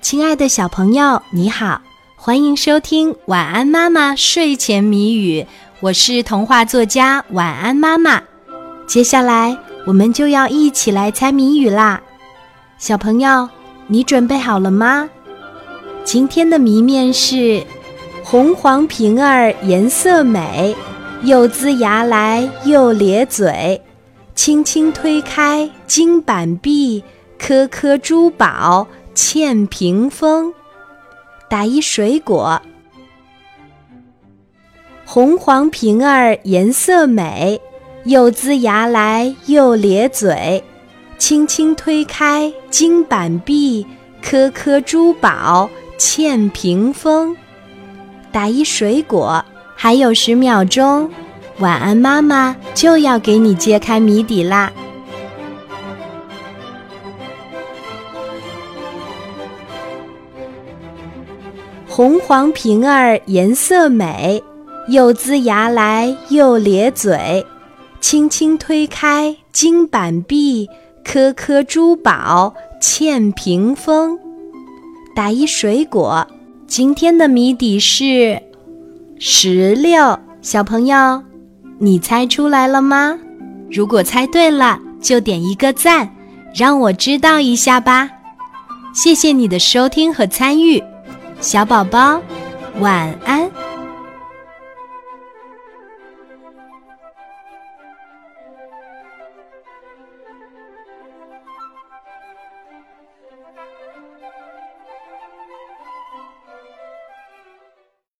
亲爱的小朋友，你好，欢迎收听《晚安妈妈睡前谜语》，我是童话作家晚安妈妈。接下来我们就要一起来猜谜语啦，小朋友，你准备好了吗？今天的谜面是：红黄瓶儿颜色美，又龇牙来又咧嘴，轻轻推开金板壁，颗颗珠宝。嵌屏风，打一水果。红黄瓶儿颜色美，又龇牙来又咧嘴，轻轻推开金板壁，颗颗珠宝嵌屏风。打一水果，还有十秒钟，晚安妈妈就要给你揭开谜底啦。红黄瓶儿颜色美，又龇牙来又咧嘴，轻轻推开金板壁，颗颗珠宝嵌屏风。打一水果，今天的谜底是石榴。小朋友，你猜出来了吗？如果猜对了，就点一个赞，让我知道一下吧。谢谢你的收听和参与。小宝宝，晚安。